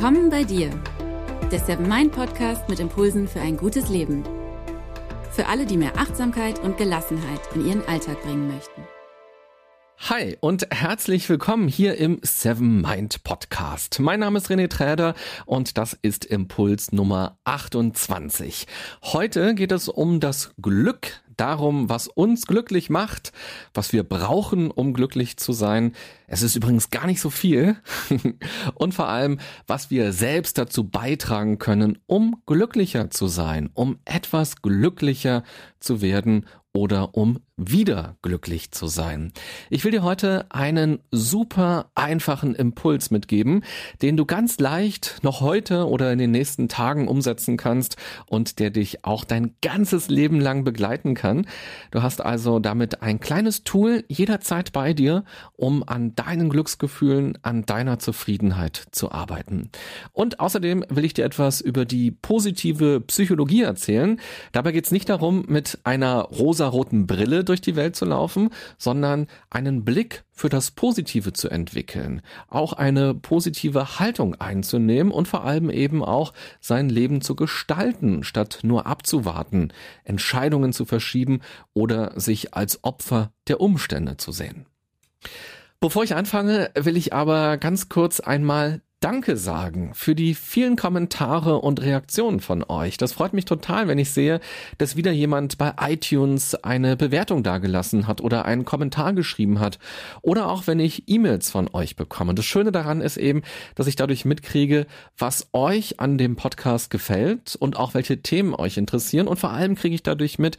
Willkommen bei dir, der Seven Mind Podcast mit Impulsen für ein gutes Leben. Für alle, die mehr Achtsamkeit und Gelassenheit in ihren Alltag bringen möchten. Hi und herzlich willkommen hier im Seven Mind Podcast. Mein Name ist René Träder und das ist Impuls Nummer 28. Heute geht es um das Glück darum, was uns glücklich macht, was wir brauchen, um glücklich zu sein. Es ist übrigens gar nicht so viel. Und vor allem, was wir selbst dazu beitragen können, um glücklicher zu sein, um etwas glücklicher zu werden oder um wieder glücklich zu sein. Ich will dir heute einen super einfachen Impuls mitgeben, den du ganz leicht noch heute oder in den nächsten Tagen umsetzen kannst und der dich auch dein ganzes Leben lang begleiten kann. Du hast also damit ein kleines Tool jederzeit bei dir, um an deinen Glücksgefühlen, an deiner Zufriedenheit zu arbeiten. Und außerdem will ich dir etwas über die positive Psychologie erzählen. Dabei geht es nicht darum, mit einer rosaroten Brille durch die Welt zu laufen, sondern einen Blick für das Positive zu entwickeln, auch eine positive Haltung einzunehmen und vor allem eben auch sein Leben zu gestalten, statt nur abzuwarten, Entscheidungen zu verschieben oder sich als Opfer der Umstände zu sehen. Bevor ich anfange, will ich aber ganz kurz einmal Danke sagen für die vielen Kommentare und Reaktionen von euch. Das freut mich total, wenn ich sehe, dass wieder jemand bei iTunes eine Bewertung dagelassen hat oder einen Kommentar geschrieben hat oder auch wenn ich E-Mails von euch bekomme. Das Schöne daran ist eben, dass ich dadurch mitkriege, was euch an dem Podcast gefällt und auch welche Themen euch interessieren und vor allem kriege ich dadurch mit,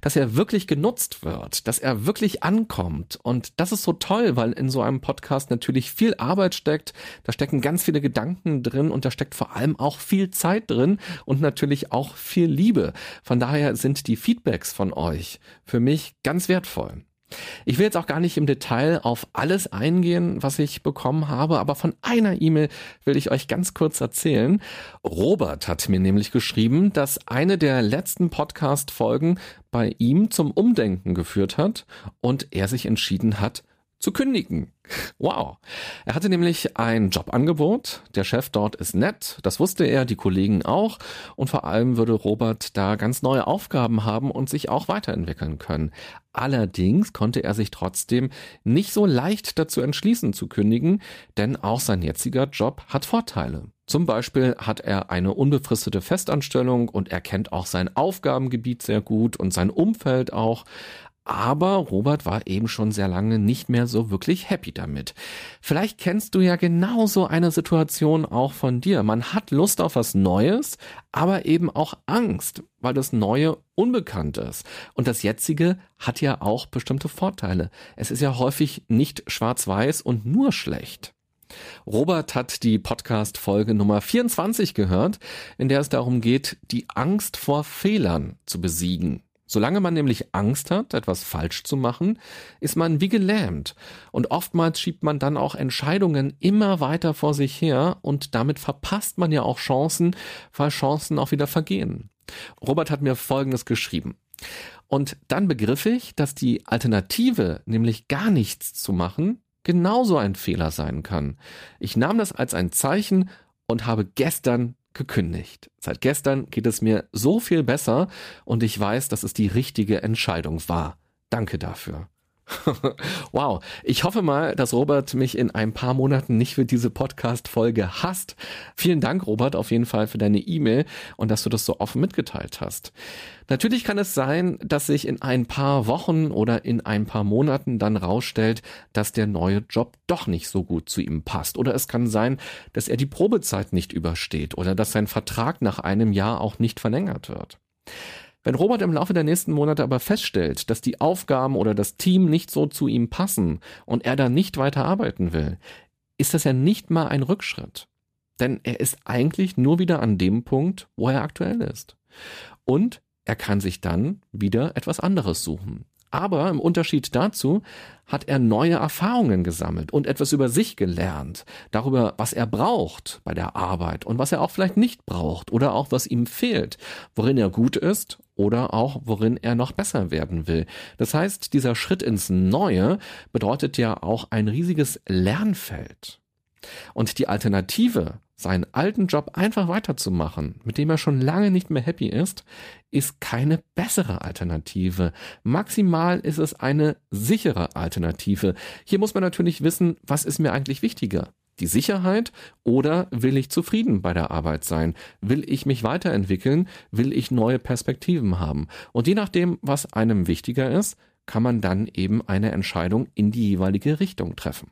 dass er wirklich genutzt wird, dass er wirklich ankommt und das ist so toll, weil in so einem Podcast natürlich viel Arbeit steckt, da stecken ganz ganz viele Gedanken drin und da steckt vor allem auch viel Zeit drin und natürlich auch viel Liebe. Von daher sind die Feedbacks von euch für mich ganz wertvoll. Ich will jetzt auch gar nicht im Detail auf alles eingehen, was ich bekommen habe, aber von einer E-Mail will ich euch ganz kurz erzählen. Robert hat mir nämlich geschrieben, dass eine der letzten Podcast-Folgen bei ihm zum Umdenken geführt hat und er sich entschieden hat, zu kündigen. Wow. Er hatte nämlich ein Jobangebot. Der Chef dort ist nett. Das wusste er, die Kollegen auch. Und vor allem würde Robert da ganz neue Aufgaben haben und sich auch weiterentwickeln können. Allerdings konnte er sich trotzdem nicht so leicht dazu entschließen zu kündigen, denn auch sein jetziger Job hat Vorteile. Zum Beispiel hat er eine unbefristete Festanstellung und er kennt auch sein Aufgabengebiet sehr gut und sein Umfeld auch. Aber Robert war eben schon sehr lange nicht mehr so wirklich happy damit. Vielleicht kennst du ja genauso eine Situation auch von dir. Man hat Lust auf was Neues, aber eben auch Angst, weil das Neue unbekannt ist. Und das Jetzige hat ja auch bestimmte Vorteile. Es ist ja häufig nicht schwarz-weiß und nur schlecht. Robert hat die Podcast-Folge Nummer 24 gehört, in der es darum geht, die Angst vor Fehlern zu besiegen. Solange man nämlich Angst hat, etwas falsch zu machen, ist man wie gelähmt. Und oftmals schiebt man dann auch Entscheidungen immer weiter vor sich her und damit verpasst man ja auch Chancen, weil Chancen auch wieder vergehen. Robert hat mir Folgendes geschrieben. Und dann begriff ich, dass die Alternative, nämlich gar nichts zu machen, genauso ein Fehler sein kann. Ich nahm das als ein Zeichen und habe gestern gekündigt. Seit gestern geht es mir so viel besser und ich weiß, dass es die richtige Entscheidung war. Danke dafür. wow. Ich hoffe mal, dass Robert mich in ein paar Monaten nicht für diese Podcast-Folge hasst. Vielen Dank, Robert, auf jeden Fall für deine E-Mail und dass du das so offen mitgeteilt hast. Natürlich kann es sein, dass sich in ein paar Wochen oder in ein paar Monaten dann rausstellt, dass der neue Job doch nicht so gut zu ihm passt. Oder es kann sein, dass er die Probezeit nicht übersteht oder dass sein Vertrag nach einem Jahr auch nicht verlängert wird. Wenn Robert im Laufe der nächsten Monate aber feststellt, dass die Aufgaben oder das Team nicht so zu ihm passen und er da nicht weiter arbeiten will, ist das ja nicht mal ein Rückschritt. Denn er ist eigentlich nur wieder an dem Punkt, wo er aktuell ist. Und er kann sich dann wieder etwas anderes suchen. Aber im Unterschied dazu hat er neue Erfahrungen gesammelt und etwas über sich gelernt, darüber, was er braucht bei der Arbeit und was er auch vielleicht nicht braucht oder auch was ihm fehlt, worin er gut ist oder auch worin er noch besser werden will. Das heißt, dieser Schritt ins Neue bedeutet ja auch ein riesiges Lernfeld. Und die Alternative, seinen alten Job einfach weiterzumachen, mit dem er schon lange nicht mehr happy ist, ist keine bessere Alternative. Maximal ist es eine sichere Alternative. Hier muss man natürlich wissen, was ist mir eigentlich wichtiger? Die Sicherheit oder will ich zufrieden bei der Arbeit sein? Will ich mich weiterentwickeln? Will ich neue Perspektiven haben? Und je nachdem, was einem wichtiger ist, kann man dann eben eine Entscheidung in die jeweilige Richtung treffen.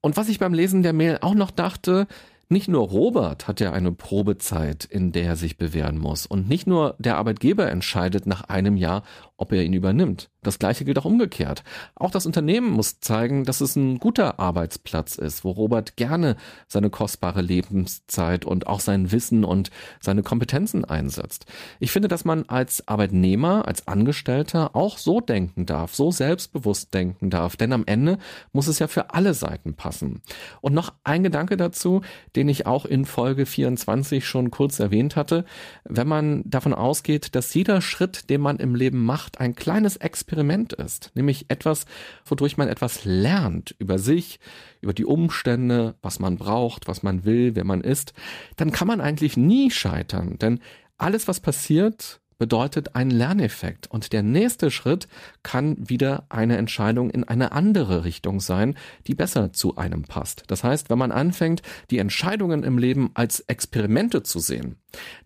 Und was ich beim Lesen der Mail auch noch dachte, nicht nur Robert hat ja eine Probezeit, in der er sich bewähren muss. Und nicht nur der Arbeitgeber entscheidet nach einem Jahr, ob er ihn übernimmt. Das gleiche gilt auch umgekehrt. Auch das Unternehmen muss zeigen, dass es ein guter Arbeitsplatz ist, wo Robert gerne seine kostbare Lebenszeit und auch sein Wissen und seine Kompetenzen einsetzt. Ich finde, dass man als Arbeitnehmer, als Angestellter auch so denken darf, so selbstbewusst denken darf, denn am Ende muss es ja für alle Seiten passen. Und noch ein Gedanke dazu, den ich auch in Folge 24 schon kurz erwähnt hatte. Wenn man davon ausgeht, dass jeder Schritt, den man im Leben macht, Macht ein kleines Experiment ist, nämlich etwas, wodurch man etwas lernt über sich, über die Umstände, was man braucht, was man will, wer man ist, dann kann man eigentlich nie scheitern, denn alles, was passiert, bedeutet einen Lerneffekt. Und der nächste Schritt kann wieder eine Entscheidung in eine andere Richtung sein, die besser zu einem passt. Das heißt, wenn man anfängt, die Entscheidungen im Leben als Experimente zu sehen,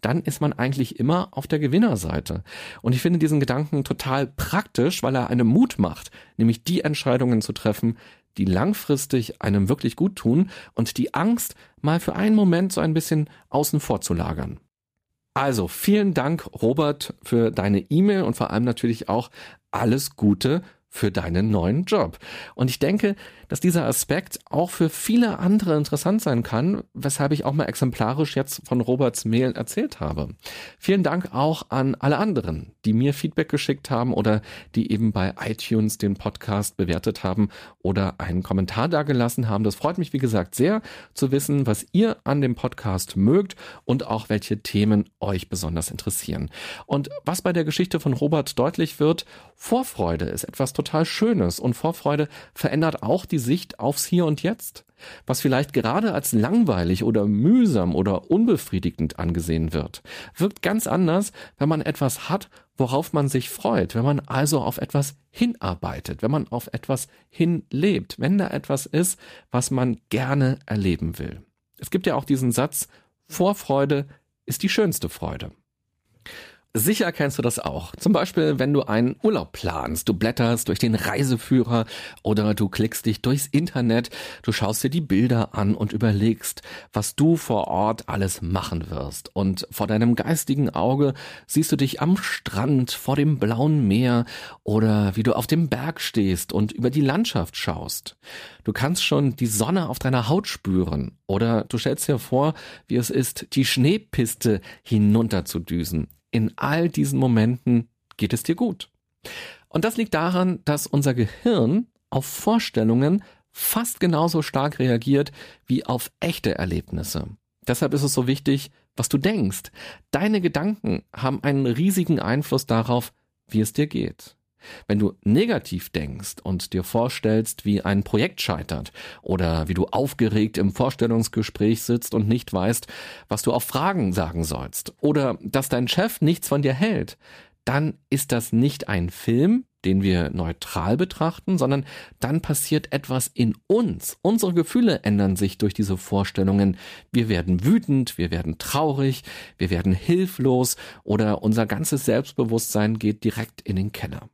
dann ist man eigentlich immer auf der Gewinnerseite. Und ich finde diesen Gedanken total praktisch, weil er einem Mut macht, nämlich die Entscheidungen zu treffen, die langfristig einem wirklich gut tun und die Angst mal für einen Moment so ein bisschen außen vor zu lagern. Also vielen Dank, Robert, für deine E-Mail und vor allem natürlich auch alles Gute für deinen neuen Job. Und ich denke, dass dieser Aspekt auch für viele andere interessant sein kann, weshalb ich auch mal exemplarisch jetzt von Roberts Mail erzählt habe. Vielen Dank auch an alle anderen, die mir Feedback geschickt haben oder die eben bei iTunes den Podcast bewertet haben oder einen Kommentar dagelassen haben. Das freut mich, wie gesagt, sehr zu wissen, was ihr an dem Podcast mögt und auch welche Themen euch besonders interessieren. Und was bei der Geschichte von Robert deutlich wird, Vorfreude ist etwas total Schönes und Vorfreude verändert auch die Sicht aufs Hier und Jetzt. Was vielleicht gerade als langweilig oder mühsam oder unbefriedigend angesehen wird, wirkt ganz anders, wenn man etwas hat, worauf man sich freut, wenn man also auf etwas hinarbeitet, wenn man auf etwas hinlebt, wenn da etwas ist, was man gerne erleben will. Es gibt ja auch diesen Satz, Vorfreude ist die schönste Freude. Sicher kennst du das auch. Zum Beispiel, wenn du einen Urlaub planst. Du blätterst durch den Reiseführer oder du klickst dich durchs Internet, du schaust dir die Bilder an und überlegst, was du vor Ort alles machen wirst. Und vor deinem geistigen Auge siehst du dich am Strand, vor dem blauen Meer oder wie du auf dem Berg stehst und über die Landschaft schaust. Du kannst schon die Sonne auf deiner Haut spüren oder du stellst dir vor, wie es ist, die Schneepiste hinunterzudüsen in all diesen Momenten geht es dir gut. Und das liegt daran, dass unser Gehirn auf Vorstellungen fast genauso stark reagiert wie auf echte Erlebnisse. Deshalb ist es so wichtig, was du denkst. Deine Gedanken haben einen riesigen Einfluss darauf, wie es dir geht. Wenn du negativ denkst und dir vorstellst, wie ein Projekt scheitert oder wie du aufgeregt im Vorstellungsgespräch sitzt und nicht weißt, was du auf Fragen sagen sollst oder dass dein Chef nichts von dir hält, dann ist das nicht ein Film, den wir neutral betrachten, sondern dann passiert etwas in uns. Unsere Gefühle ändern sich durch diese Vorstellungen. Wir werden wütend, wir werden traurig, wir werden hilflos oder unser ganzes Selbstbewusstsein geht direkt in den Keller.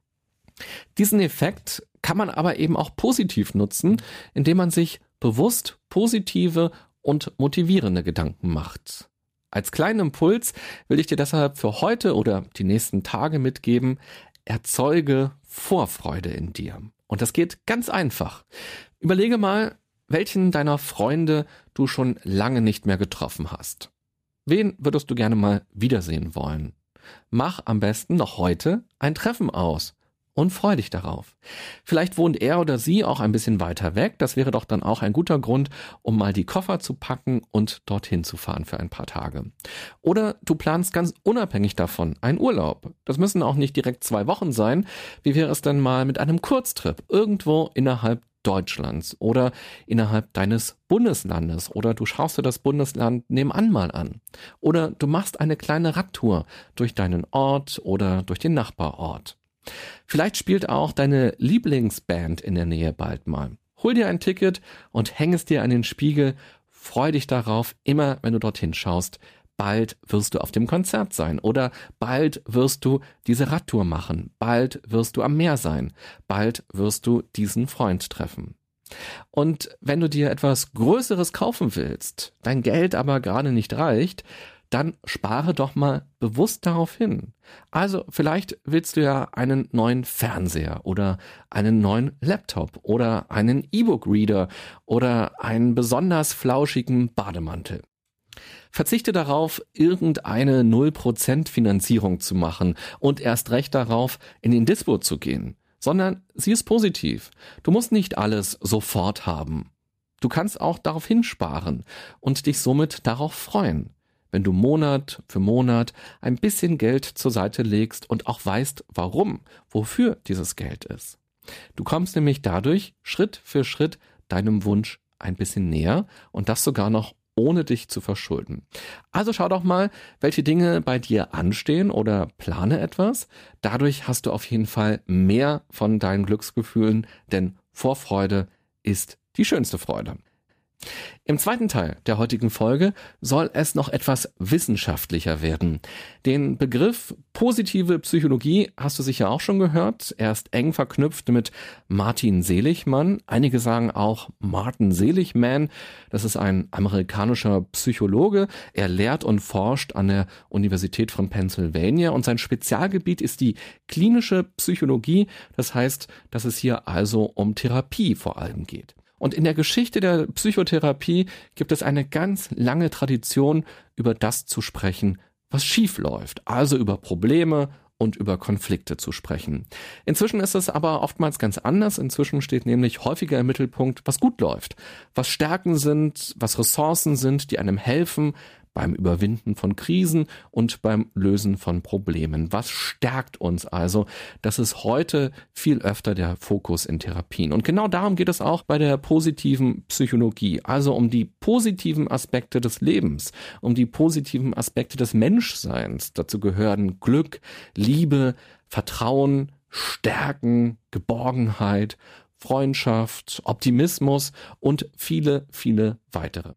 Diesen Effekt kann man aber eben auch positiv nutzen, indem man sich bewusst positive und motivierende Gedanken macht. Als kleinen Impuls will ich dir deshalb für heute oder die nächsten Tage mitgeben, erzeuge Vorfreude in dir. Und das geht ganz einfach. Überlege mal, welchen deiner Freunde du schon lange nicht mehr getroffen hast. Wen würdest du gerne mal wiedersehen wollen? Mach am besten noch heute ein Treffen aus und freu dich darauf. Vielleicht wohnt er oder sie auch ein bisschen weiter weg. Das wäre doch dann auch ein guter Grund, um mal die Koffer zu packen und dorthin zu fahren für ein paar Tage. Oder du planst ganz unabhängig davon einen Urlaub. Das müssen auch nicht direkt zwei Wochen sein. Wie wäre es denn mal mit einem Kurztrip irgendwo innerhalb Deutschlands oder innerhalb deines Bundeslandes oder du schaust dir das Bundesland nebenan mal an oder du machst eine kleine Radtour durch deinen Ort oder durch den Nachbarort. Vielleicht spielt auch deine Lieblingsband in der Nähe bald mal. Hol dir ein Ticket und häng es dir an den Spiegel. Freu dich darauf, immer wenn du dorthin schaust. Bald wirst du auf dem Konzert sein oder bald wirst du diese Radtour machen. Bald wirst du am Meer sein. Bald wirst du diesen Freund treffen. Und wenn du dir etwas Größeres kaufen willst, dein Geld aber gerade nicht reicht, dann spare doch mal bewusst darauf hin. Also vielleicht willst du ja einen neuen Fernseher oder einen neuen Laptop oder einen E-Book-Reader oder einen besonders flauschigen Bademantel. Verzichte darauf, irgendeine 0% Finanzierung zu machen und erst recht darauf, in den Dispo zu gehen, sondern sie ist positiv. Du musst nicht alles sofort haben. Du kannst auch darauf hinsparen und dich somit darauf freuen wenn du Monat für Monat ein bisschen Geld zur Seite legst und auch weißt, warum, wofür dieses Geld ist. Du kommst nämlich dadurch Schritt für Schritt deinem Wunsch ein bisschen näher und das sogar noch ohne dich zu verschulden. Also schau doch mal, welche Dinge bei dir anstehen oder plane etwas. Dadurch hast du auf jeden Fall mehr von deinen Glücksgefühlen, denn Vorfreude ist die schönste Freude. Im zweiten Teil der heutigen Folge soll es noch etwas wissenschaftlicher werden. Den Begriff positive Psychologie hast du sicher auch schon gehört. Er ist eng verknüpft mit Martin Seligmann. Einige sagen auch Martin Seligman. Das ist ein amerikanischer Psychologe. Er lehrt und forscht an der Universität von Pennsylvania und sein Spezialgebiet ist die klinische Psychologie. Das heißt, dass es hier also um Therapie vor allem geht. Und in der Geschichte der Psychotherapie gibt es eine ganz lange Tradition, über das zu sprechen, was schief läuft, also über Probleme und über Konflikte zu sprechen. Inzwischen ist es aber oftmals ganz anders. Inzwischen steht nämlich häufiger im Mittelpunkt, was gut läuft, was Stärken sind, was Ressourcen sind, die einem helfen, beim Überwinden von Krisen und beim Lösen von Problemen. Was stärkt uns also? Das ist heute viel öfter der Fokus in Therapien. Und genau darum geht es auch bei der positiven Psychologie, also um die positiven Aspekte des Lebens, um die positiven Aspekte des Menschseins. Dazu gehören Glück, Liebe, Vertrauen, Stärken, Geborgenheit, Freundschaft, Optimismus und viele, viele weitere.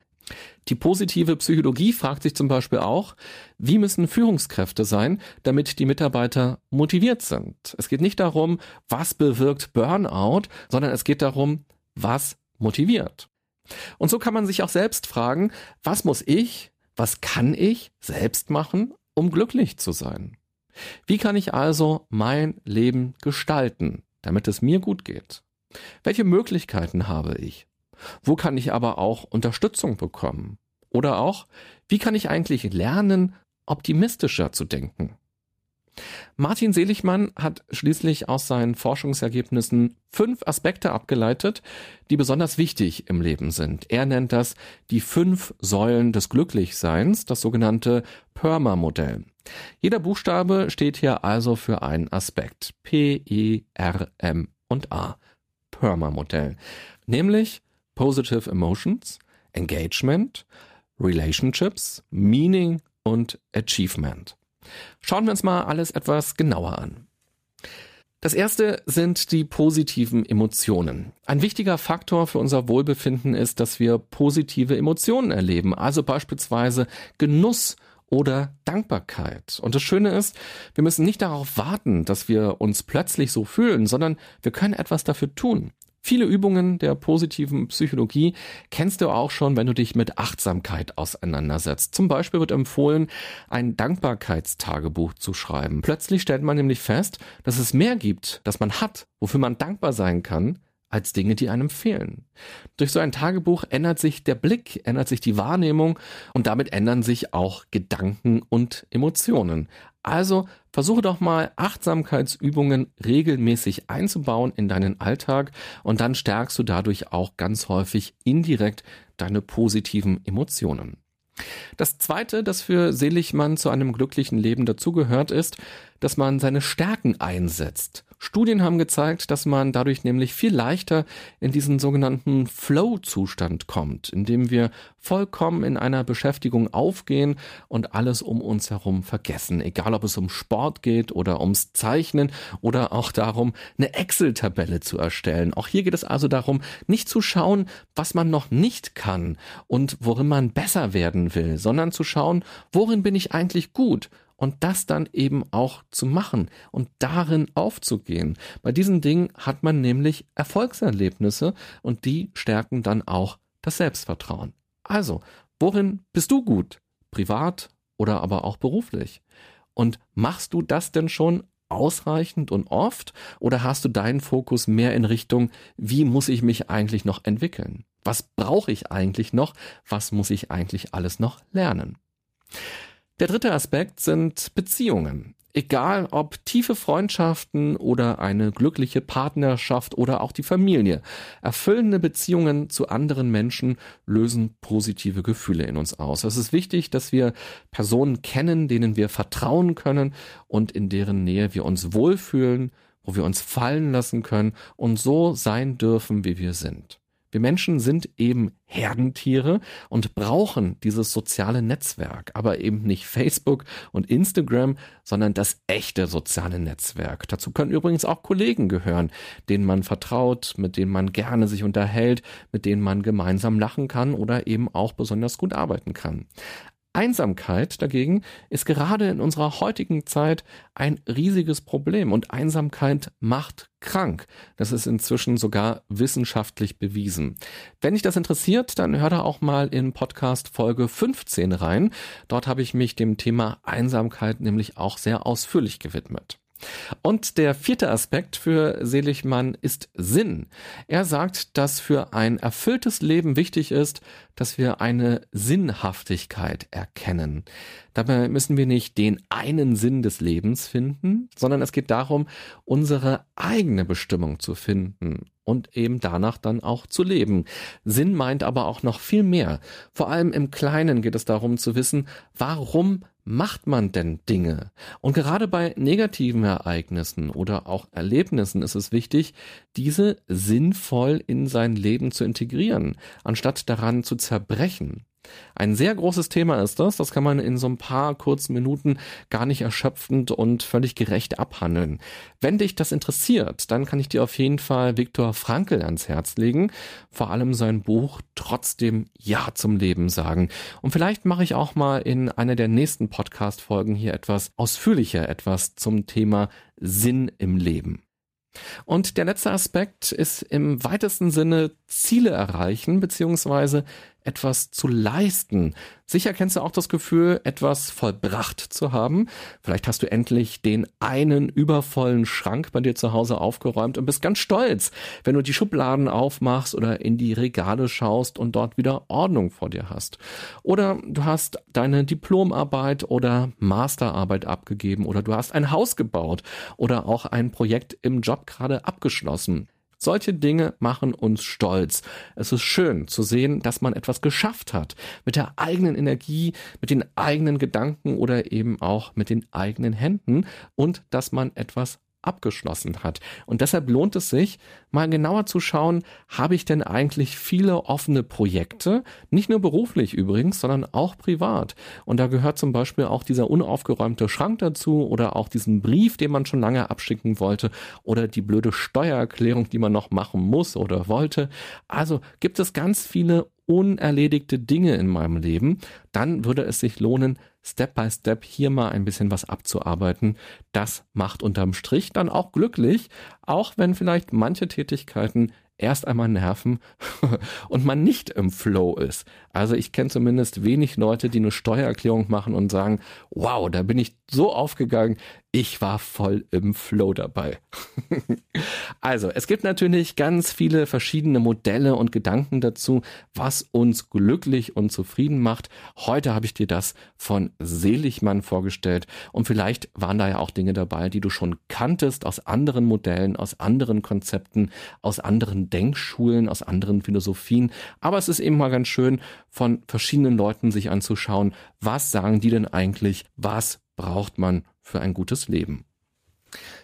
Die positive Psychologie fragt sich zum Beispiel auch, wie müssen Führungskräfte sein, damit die Mitarbeiter motiviert sind. Es geht nicht darum, was bewirkt Burnout, sondern es geht darum, was motiviert. Und so kann man sich auch selbst fragen, was muss ich, was kann ich selbst machen, um glücklich zu sein? Wie kann ich also mein Leben gestalten, damit es mir gut geht? Welche Möglichkeiten habe ich? Wo kann ich aber auch Unterstützung bekommen? Oder auch, wie kann ich eigentlich lernen, optimistischer zu denken? Martin Seligmann hat schließlich aus seinen Forschungsergebnissen fünf Aspekte abgeleitet, die besonders wichtig im Leben sind. Er nennt das die fünf Säulen des Glücklichseins, das sogenannte PERMA-Modell. Jeder Buchstabe steht hier also für einen Aspekt. P, E, R, M und A. PERMA-Modell. Nämlich Positive Emotions, Engagement, Relationships, Meaning und Achievement. Schauen wir uns mal alles etwas genauer an. Das erste sind die positiven Emotionen. Ein wichtiger Faktor für unser Wohlbefinden ist, dass wir positive Emotionen erleben, also beispielsweise Genuss oder Dankbarkeit. Und das Schöne ist, wir müssen nicht darauf warten, dass wir uns plötzlich so fühlen, sondern wir können etwas dafür tun. Viele Übungen der positiven Psychologie kennst du auch schon, wenn du dich mit Achtsamkeit auseinandersetzt. Zum Beispiel wird empfohlen, ein Dankbarkeitstagebuch zu schreiben. Plötzlich stellt man nämlich fest, dass es mehr gibt, das man hat, wofür man dankbar sein kann, als Dinge, die einem fehlen. Durch so ein Tagebuch ändert sich der Blick, ändert sich die Wahrnehmung und damit ändern sich auch Gedanken und Emotionen. Also versuche doch mal Achtsamkeitsübungen regelmäßig einzubauen in deinen Alltag und dann stärkst du dadurch auch ganz häufig indirekt deine positiven Emotionen. Das zweite, das für Seligmann zu einem glücklichen Leben dazugehört, ist, dass man seine Stärken einsetzt. Studien haben gezeigt, dass man dadurch nämlich viel leichter in diesen sogenannten Flow-Zustand kommt, in dem wir vollkommen in einer Beschäftigung aufgehen und alles um uns herum vergessen. Egal, ob es um Sport geht oder ums Zeichnen oder auch darum, eine Excel-Tabelle zu erstellen. Auch hier geht es also darum, nicht zu schauen, was man noch nicht kann und worin man besser werden will, sondern zu schauen, worin bin ich eigentlich gut und das dann eben auch zu machen und darin aufzugehen. Bei diesen Dingen hat man nämlich Erfolgserlebnisse und die stärken dann auch das Selbstvertrauen. Also, worin bist du gut? Privat oder aber auch beruflich? Und machst du das denn schon ausreichend und oft oder hast du deinen Fokus mehr in Richtung, wie muss ich mich eigentlich noch entwickeln? Was brauche ich eigentlich noch? Was muss ich eigentlich alles noch lernen? Der dritte Aspekt sind Beziehungen. Egal ob tiefe Freundschaften oder eine glückliche Partnerschaft oder auch die Familie. Erfüllende Beziehungen zu anderen Menschen lösen positive Gefühle in uns aus. Es ist wichtig, dass wir Personen kennen, denen wir vertrauen können und in deren Nähe wir uns wohlfühlen, wo wir uns fallen lassen können und so sein dürfen, wie wir sind. Wir Menschen sind eben Herdentiere und brauchen dieses soziale Netzwerk, aber eben nicht Facebook und Instagram, sondern das echte soziale Netzwerk. Dazu können übrigens auch Kollegen gehören, denen man vertraut, mit denen man gerne sich unterhält, mit denen man gemeinsam lachen kann oder eben auch besonders gut arbeiten kann. Einsamkeit dagegen ist gerade in unserer heutigen Zeit ein riesiges Problem und Einsamkeit macht krank. Das ist inzwischen sogar wissenschaftlich bewiesen. Wenn dich das interessiert, dann hör da auch mal in Podcast Folge 15 rein. Dort habe ich mich dem Thema Einsamkeit nämlich auch sehr ausführlich gewidmet. Und der vierte Aspekt für Seligmann ist Sinn. Er sagt, dass für ein erfülltes Leben wichtig ist, dass wir eine Sinnhaftigkeit erkennen. Dabei müssen wir nicht den einen Sinn des Lebens finden, sondern es geht darum, unsere eigene Bestimmung zu finden und eben danach dann auch zu leben. Sinn meint aber auch noch viel mehr. Vor allem im Kleinen geht es darum zu wissen, warum macht man denn Dinge? Und gerade bei negativen Ereignissen oder auch Erlebnissen ist es wichtig, diese sinnvoll in sein Leben zu integrieren, anstatt daran zu zerbrechen. Ein sehr großes Thema ist das, das kann man in so ein paar kurzen Minuten gar nicht erschöpfend und völlig gerecht abhandeln. Wenn dich das interessiert, dann kann ich dir auf jeden Fall Viktor Frankl ans Herz legen, vor allem sein Buch Trotzdem Ja zum Leben sagen. Und vielleicht mache ich auch mal in einer der nächsten Podcast-Folgen hier etwas ausführlicher, etwas zum Thema Sinn im Leben. Und der letzte Aspekt ist im weitesten Sinne Ziele erreichen beziehungsweise etwas zu leisten. Sicher kennst du auch das Gefühl, etwas vollbracht zu haben. Vielleicht hast du endlich den einen übervollen Schrank bei dir zu Hause aufgeräumt und bist ganz stolz, wenn du die Schubladen aufmachst oder in die Regale schaust und dort wieder Ordnung vor dir hast. Oder du hast deine Diplomarbeit oder Masterarbeit abgegeben oder du hast ein Haus gebaut oder auch ein Projekt im Job gerade abgeschlossen. Solche Dinge machen uns stolz. Es ist schön zu sehen, dass man etwas geschafft hat. Mit der eigenen Energie, mit den eigenen Gedanken oder eben auch mit den eigenen Händen und dass man etwas abgeschlossen hat. Und deshalb lohnt es sich, mal genauer zu schauen, habe ich denn eigentlich viele offene Projekte, nicht nur beruflich übrigens, sondern auch privat. Und da gehört zum Beispiel auch dieser unaufgeräumte Schrank dazu oder auch diesen Brief, den man schon lange abschicken wollte oder die blöde Steuererklärung, die man noch machen muss oder wollte. Also gibt es ganz viele unerledigte Dinge in meinem Leben, dann würde es sich lohnen, Step by Step hier mal ein bisschen was abzuarbeiten. Das macht unterm Strich dann auch glücklich, auch wenn vielleicht manche Tätigkeiten erst einmal nerven und man nicht im Flow ist. Also ich kenne zumindest wenig Leute, die eine Steuererklärung machen und sagen, wow, da bin ich so aufgegangen, ich war voll im Flow dabei. also, es gibt natürlich ganz viele verschiedene Modelle und Gedanken dazu, was uns glücklich und zufrieden macht. Heute habe ich dir das von Seligmann vorgestellt und vielleicht waren da ja auch Dinge dabei, die du schon kanntest aus anderen Modellen, aus anderen Konzepten, aus anderen Denkschulen, aus anderen Philosophien. Aber es ist eben mal ganz schön, von verschiedenen Leuten sich anzuschauen, was sagen die denn eigentlich, was braucht man für ein gutes Leben.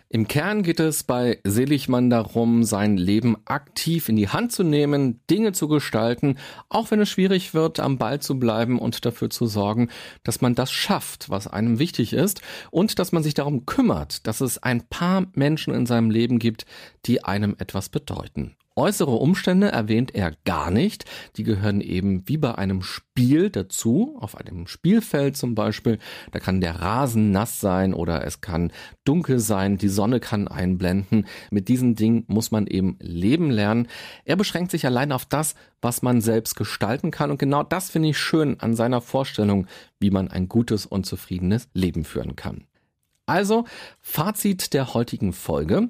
Im Kern geht es bei Seligmann darum, sein Leben aktiv in die Hand zu nehmen, Dinge zu gestalten, auch wenn es schwierig wird, am Ball zu bleiben und dafür zu sorgen, dass man das schafft, was einem wichtig ist und dass man sich darum kümmert, dass es ein paar Menschen in seinem Leben gibt, die einem etwas bedeuten. Äußere Umstände erwähnt er gar nicht. Die gehören eben wie bei einem Spiel dazu. Auf einem Spielfeld zum Beispiel. Da kann der Rasen nass sein oder es kann dunkel sein. Die Sonne kann einblenden. Mit diesen Dingen muss man eben leben lernen. Er beschränkt sich allein auf das, was man selbst gestalten kann. Und genau das finde ich schön an seiner Vorstellung, wie man ein gutes und zufriedenes Leben führen kann. Also, Fazit der heutigen Folge.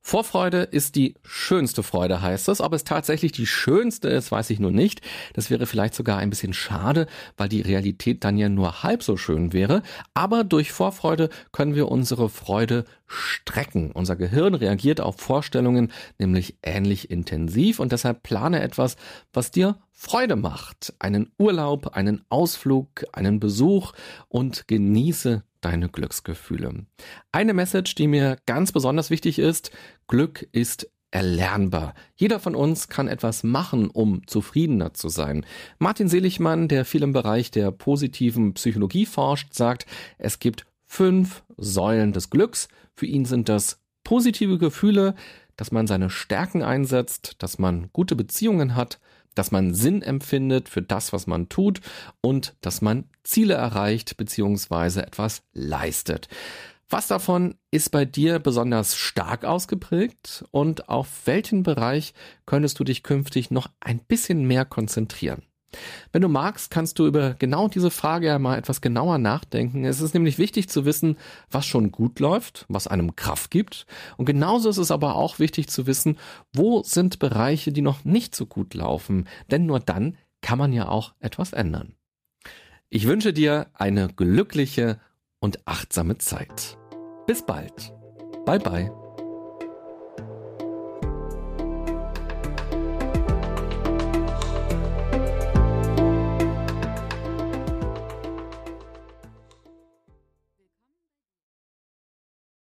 Vorfreude ist die schönste Freude, heißt es. Ob es tatsächlich die schönste ist, weiß ich nur nicht. Das wäre vielleicht sogar ein bisschen schade, weil die Realität dann ja nur halb so schön wäre. Aber durch Vorfreude können wir unsere Freude strecken. Unser Gehirn reagiert auf Vorstellungen nämlich ähnlich intensiv und deshalb plane etwas, was dir Freude macht. Einen Urlaub, einen Ausflug, einen Besuch und genieße deine Glücksgefühle. Eine Message, die mir ganz besonders wichtig ist, Glück ist erlernbar. Jeder von uns kann etwas machen, um zufriedener zu sein. Martin Seligmann, der viel im Bereich der positiven Psychologie forscht, sagt, es gibt fünf Säulen des Glücks. Für ihn sind das positive Gefühle, dass man seine Stärken einsetzt, dass man gute Beziehungen hat, dass man Sinn empfindet für das, was man tut und dass man Ziele erreicht bzw. etwas leistet. Was davon ist bei dir besonders stark ausgeprägt und auf welchen Bereich könntest du dich künftig noch ein bisschen mehr konzentrieren? Wenn du magst, kannst du über genau diese Frage ja mal etwas genauer nachdenken. Es ist nämlich wichtig zu wissen, was schon gut läuft, was einem Kraft gibt. Und genauso ist es aber auch wichtig zu wissen, wo sind Bereiche, die noch nicht so gut laufen. Denn nur dann kann man ja auch etwas ändern. Ich wünsche dir eine glückliche und achtsame Zeit. Bis bald. Bye bye.